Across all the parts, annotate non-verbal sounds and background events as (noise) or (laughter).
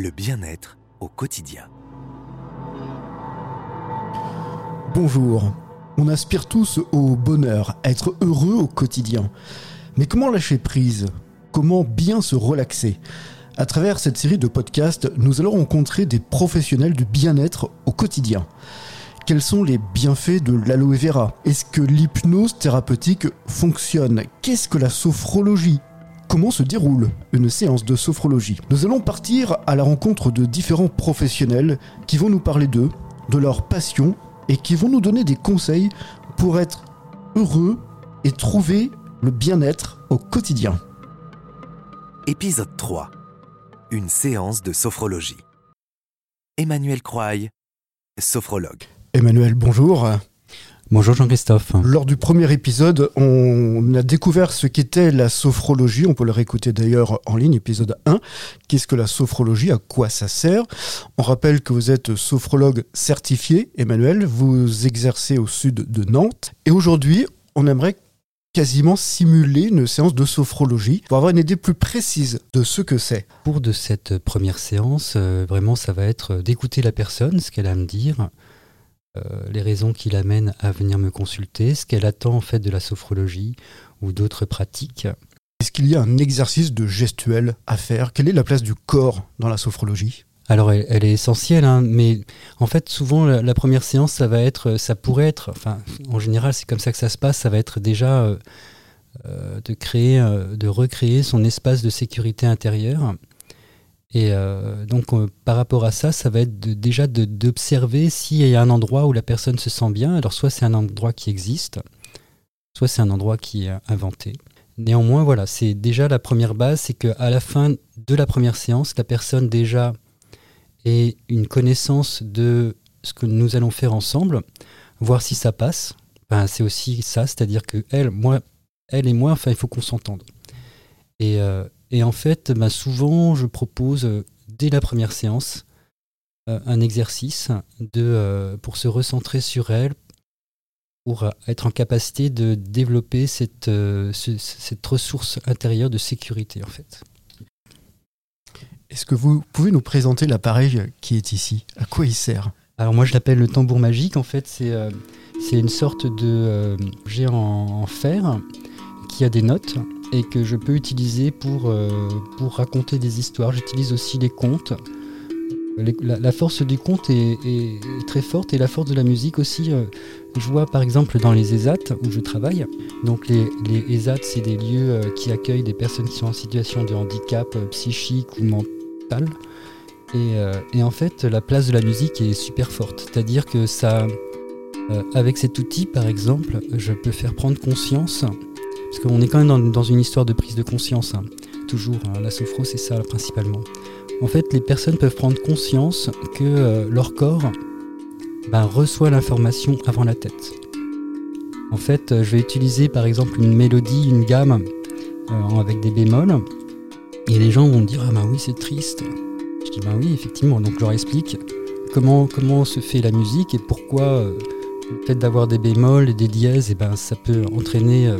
le bien-être au quotidien. Bonjour. On aspire tous au bonheur, à être heureux au quotidien. Mais comment lâcher prise? Comment bien se relaxer? À travers cette série de podcasts, nous allons rencontrer des professionnels du bien-être au quotidien. Quels sont les bienfaits de l'aloe vera? Est-ce que l'hypnose thérapeutique fonctionne? Qu'est-ce que la sophrologie Comment se déroule une séance de sophrologie Nous allons partir à la rencontre de différents professionnels qui vont nous parler d'eux, de leur passion et qui vont nous donner des conseils pour être heureux et trouver le bien-être au quotidien. Épisode 3. Une séance de sophrologie. Emmanuel Croy, sophrologue. Emmanuel, bonjour. Bonjour Jean-Christophe. Lors du premier épisode, on a découvert ce qu'était la sophrologie. On peut le réécouter d'ailleurs en ligne, épisode 1. Qu'est-ce que la sophrologie? À quoi ça sert? On rappelle que vous êtes sophrologue certifié, Emmanuel. Vous exercez au sud de Nantes. Et aujourd'hui, on aimerait quasiment simuler une séance de sophrologie pour avoir une idée plus précise de ce que c'est. Pour de cette première séance, euh, vraiment, ça va être d'écouter la personne, ce qu'elle a à me dire, les raisons qui l'amènent à venir me consulter, ce qu'elle attend en fait de la sophrologie ou d'autres pratiques. Est-ce qu'il y a un exercice de gestuel à faire? Quelle est la place du corps dans la sophrologie? Alors elle, est essentielle, hein, mais en fait souvent la, première séance ça va être, ça pourrait être, enfin en général c'est comme ça que ça se passe, ça va être déjà euh, euh, de créer, de recréer son espace de sécurité intérieure et euh, donc, euh, par rapport à ça, ça va être déjà d'observer s'il y a un endroit où la personne se sent bien. Alors, soit c'est un endroit qui existe, soit c'est un endroit qui est inventé. Néanmoins, voilà, c'est déjà la première base, c'est qu'à la fin de la première séance, la personne déjà ait une connaissance de ce que nous allons faire ensemble, voir si ça passe. c'est aussi ça, c'est-à-dire que elle, moi, elle et moi, enfin, il faut qu'on s'entende. Et, euh, et en fait, bah, souvent, je propose euh, dès la première séance euh, un exercice de, euh, pour se recentrer sur elle, pour être en capacité de développer cette, cette ressource intérieure de sécurité, en fait. Est-ce que vous pouvez nous présenter l'appareil qui est ici? À quoi il sert? Alors moi, je l'appelle le tambour magique. En fait, c'est une sorte de géant en fer qui a des notes et que je peux utiliser pour, euh, pour raconter des histoires. J'utilise aussi les contes. la, force du conte est, très forte et la force de la musique aussi. Euh, je vois par exemple dans les ESAT où je travaille. Donc les, les ESAT, c'est des lieux euh, qui accueillent des personnes qui sont en situation de handicap psychique ou mental. Et, et, en fait, la place de la musique est super forte. C'est-à-dire que ça, avec cet outil par exemple, je peux faire prendre conscience parce qu'on est quand même dans, une histoire de prise de conscience. Hein. Toujours, hein, la sophro, c'est ça principalement. En fait, les personnes peuvent prendre conscience que euh, leur corps ben, reçoit l'information avant la tête. En fait, euh, je vais utiliser par exemple une mélodie, une gamme euh, avec des bémols, et les gens vont me dire Ah ben oui, c'est triste. Je dis Ben oui, effectivement. Donc je leur explique comment, comment se fait la musique et pourquoi le fait d'avoir des bémols et des dièses, et eh ben, ça peut entraîner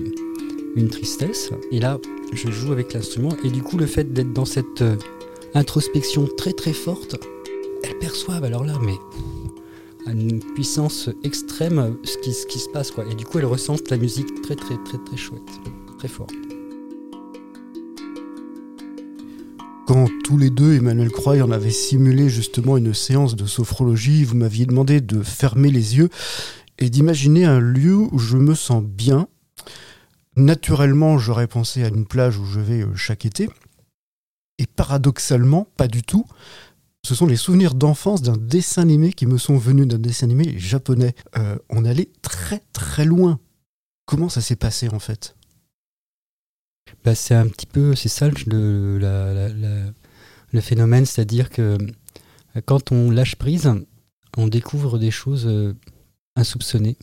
une tristesse. Et là, je joue avec l'instrument. Et du coup, le fait d'être dans cette euh, introspection très très forte, elles perçoivent alors là, mais à une puissance extrême ce qui, ce qui se passe. Quoi. Et du coup, elles ressentent la musique très très très très chouette, très fort. Quand tous les deux, Emmanuel Croix, en avait simulé justement une séance de sophrologie, vous m'aviez demandé de fermer les yeux et d'imaginer un lieu où je me sens bien, Naturellement, j'aurais pensé à une plage où je vais euh, chaque été. Et paradoxalement, pas du tout. Ce sont les souvenirs d'enfance d'un dessin animé qui me sont venus d'un dessin animé japonais. Euh, on allait très très loin. Comment ça s'est passé en fait? Bah, C'est un petit peu, c'est ça le, le phénomène, c'est-à-dire que euh, quand on lâche prise, on découvre des choses insoupçonnées.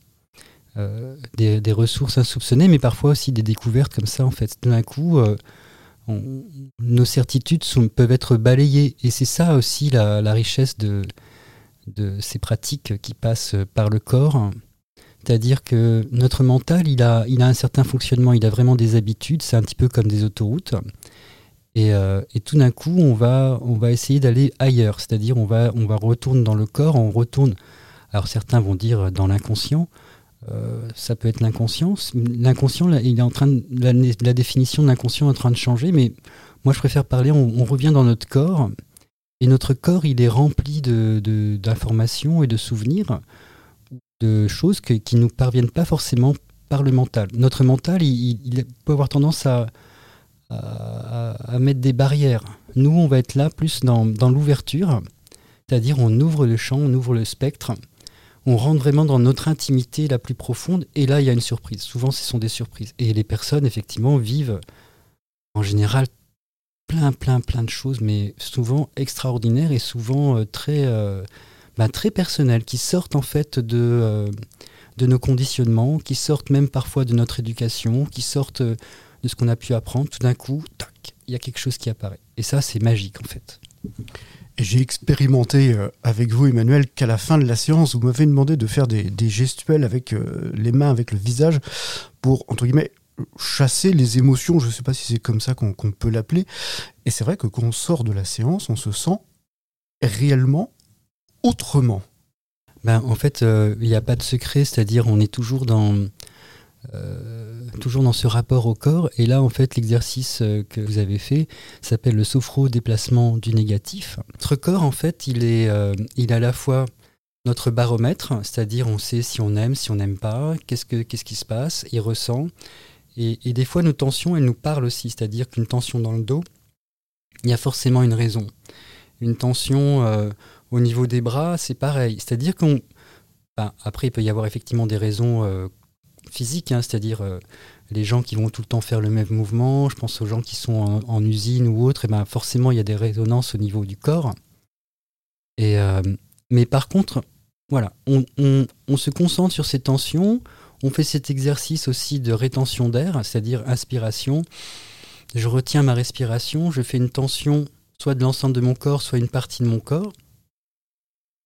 Euh, des, ressources insoupçonnées, mais parfois aussi des découvertes comme ça, en fait. D'un coup, euh, nos certitudes peuvent être balayées. Et c'est ça aussi la, richesse de, ces pratiques qui passent par le corps. C'est-à-dire que notre mental, il a, un certain fonctionnement, il a vraiment des habitudes, c'est un petit peu comme des autoroutes. Et, et tout d'un coup, on va, on va essayer d'aller ailleurs, c'est-à-dire on va, on va retourner dans le corps, on retourne. Alors certains vont dire dans l'inconscient, ça peut être l'inconscient. L'inconscient, il est en train de, la, définition de l'inconscient est en train de changer, mais moi je préfère parler. On, revient dans notre corps et notre corps, il est rempli d'informations de, et de souvenirs, de choses qui ne nous parviennent pas forcément par le mental. Notre mental, il, il peut avoir tendance à, à, à, mettre des barrières. Nous, on va être là plus dans, dans l'ouverture, c'est-à-dire on ouvre le champ, on ouvre le spectre, on rentre vraiment dans notre intimité la plus profonde, et là, il y a une surprise. Souvent, ce sont des surprises. Et les personnes, effectivement, vivent en général plein, plein, plein de choses, mais souvent extraordinaires et souvent euh, très, euh, bah, très personnelles, qui sortent en fait de, euh, de nos conditionnements, qui sortent même parfois de notre éducation, qui sortent de ce qu'on a pu apprendre. Tout d'un coup, tac, il y a quelque chose qui apparaît. Et ça, c'est magique en fait. J'ai expérimenté avec vous, Emmanuel, qu'à la fin de la séance, vous m'avez demandé de faire des, des gestuels avec les mains, avec le visage, pour, entre guillemets, chasser les émotions, je ne sais pas si c'est comme ça qu'on qu peut l'appeler. Et c'est vrai que quand on sort de la séance, on se sent réellement autrement. Ben, en fait, il euh, n'y a pas de secret, c'est-à-dire on est toujours dans, euh, toujours dans ce rapport au corps. Et là, en fait, l'exercice euh, que vous avez fait s'appelle le sophro-déplacement du négatif. Notre corps, en fait, il est, euh, il à la fois notre baromètre, c'est-à-dire on sait si on aime, si on n'aime pas, qu'est-ce, que, qu'est-ce qui se passe, il ressent. Et, des fois, nos tensions, elles nous parlent aussi. C'est-à-dire qu'une tension dans le dos, il y a forcément une raison. Une tension au niveau des bras, c'est pareil. C'est-à-dire qu'on. Ben, après, il peut y avoir effectivement des raisons physiques, hein, c'est-à-dire euh, les gens qui vont tout le temps faire le même mouvement. Je pense aux gens qui sont en, usine ou autre. Et ben, forcément, il y a des résonances au niveau du corps. Et, euh, mais par contre, voilà, on se concentre sur ces tensions on fait cet exercice aussi de rétention d'air, c'est-à-dire inspiration. Je retiens ma respiration, je fais une tension soit de l'ensemble de mon corps, soit une partie de mon corps.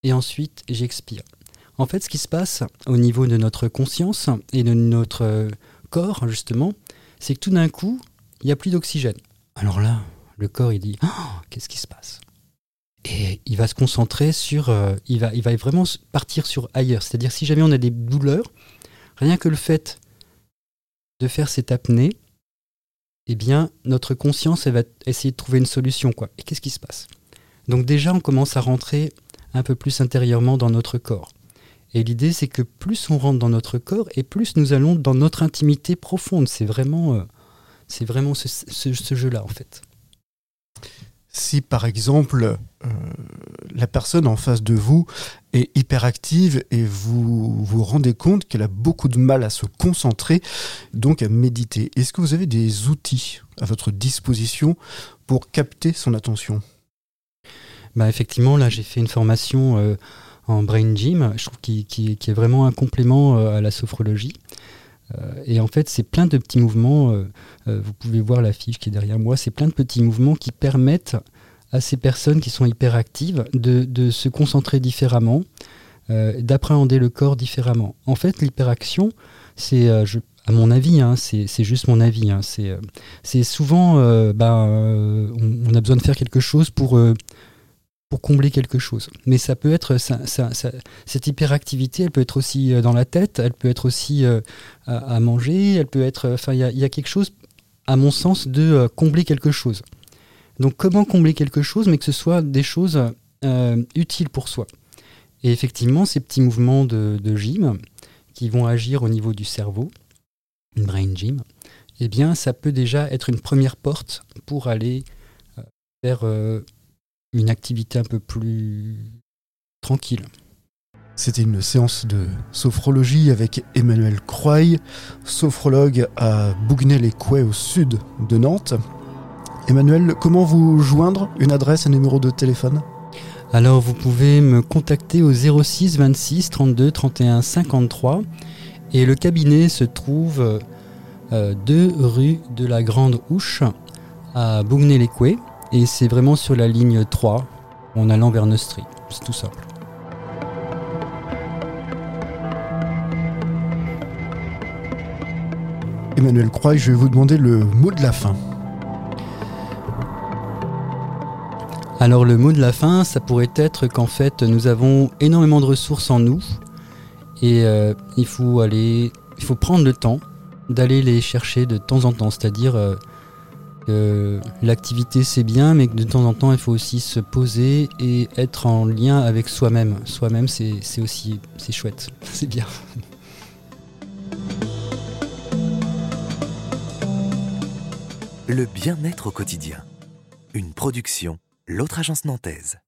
Et ensuite, j'expire. En fait, ce qui se passe au niveau de notre conscience et de notre corps, justement, c'est que tout d'un coup, il n'y a plus d'oxygène. Alors là, le corps, il dit oh, Qu'est-ce qui se passe? Et il va se concentrer sur. Euh, il, va, il va vraiment partir sur ailleurs. C'est-à-dire, si jamais on a des douleurs, Rien que le fait de faire cette apnée, eh bien, notre conscience, elle va essayer de trouver une solution. Quoi. Et qu'est-ce qui se passe? Donc déjà, on commence à rentrer un peu plus intérieurement dans notre corps. Et l'idée, c'est que plus on rentre dans notre corps, et plus nous allons dans notre intimité profonde. C'est vraiment, euh, c'est vraiment ce, ce, ce jeu-là, en fait si par exemple euh, la personne en face de vous est hyperactive et vous vous rendez compte qu'elle a beaucoup de mal à se concentrer, donc à méditer, est-ce que vous avez des outils à votre disposition pour capter son attention? Bah Effectivement, là j'ai fait une formation euh, en Brain Gym, je trouve qui, qui, qui est vraiment un complément euh, à la sophrologie. Euh, et en fait, c'est plein de petits mouvements. Euh, vous pouvez voir la fiche qui est derrière moi. C'est plein de petits mouvements qui permettent à ces personnes qui sont hyperactives de, se concentrer différemment, d'appréhender le corps différemment. En fait, l'hyperaction, c'est, à mon avis, hein, c'est juste mon avis, hein, c'est souvent, ben, on, a besoin de faire quelque chose pour pour combler quelque chose. Mais ça peut être ça, ça, ça, cette hyperactivité, elle peut être aussi euh, dans la tête, elle peut être aussi euh, à, manger, elle peut être. Enfin, il y, a quelque chose, à mon sens, de euh, combler quelque chose. Donc, comment combler quelque chose, mais que ce soit des choses euh, utiles pour soi. Et effectivement, ces petits mouvements de, de, gym qui vont agir au niveau du cerveau, une brain gym, eh bien, ça peut déjà être une première porte pour aller vers une activité un peu plus tranquille. C'était une séance de sophrologie avec Emmanuel Croy, sophrologue à Bougnel-et-Couet au sud de Nantes. Emmanuel, comment vous joindre? Une adresse, un numéro de téléphone? Alors vous pouvez me contacter au 06 26 32 31 53 et le cabinet se trouve euh, 2 rue de la Grande Houche à Bougnel-et-Couet. Et c'est vraiment sur la ligne 3, en allant vers Neustrie. C'est tout simple. Emmanuel Croix, je vais vous demander le mot de la fin. Alors le mot de la fin, ça pourrait être qu'en fait nous avons énormément de ressources en nous et euh, il faut aller, il faut prendre le temps d'aller les chercher de temps en temps, c'est-à-dire euh, l'activité c'est bien, mais de temps en temps il faut aussi se poser et être en lien avec soi-même. Soi-même c'est c'est aussi c'est chouette, (laughs) c'est bien. Le bien-être au quotidien. Une production, l'autre agence nantaise.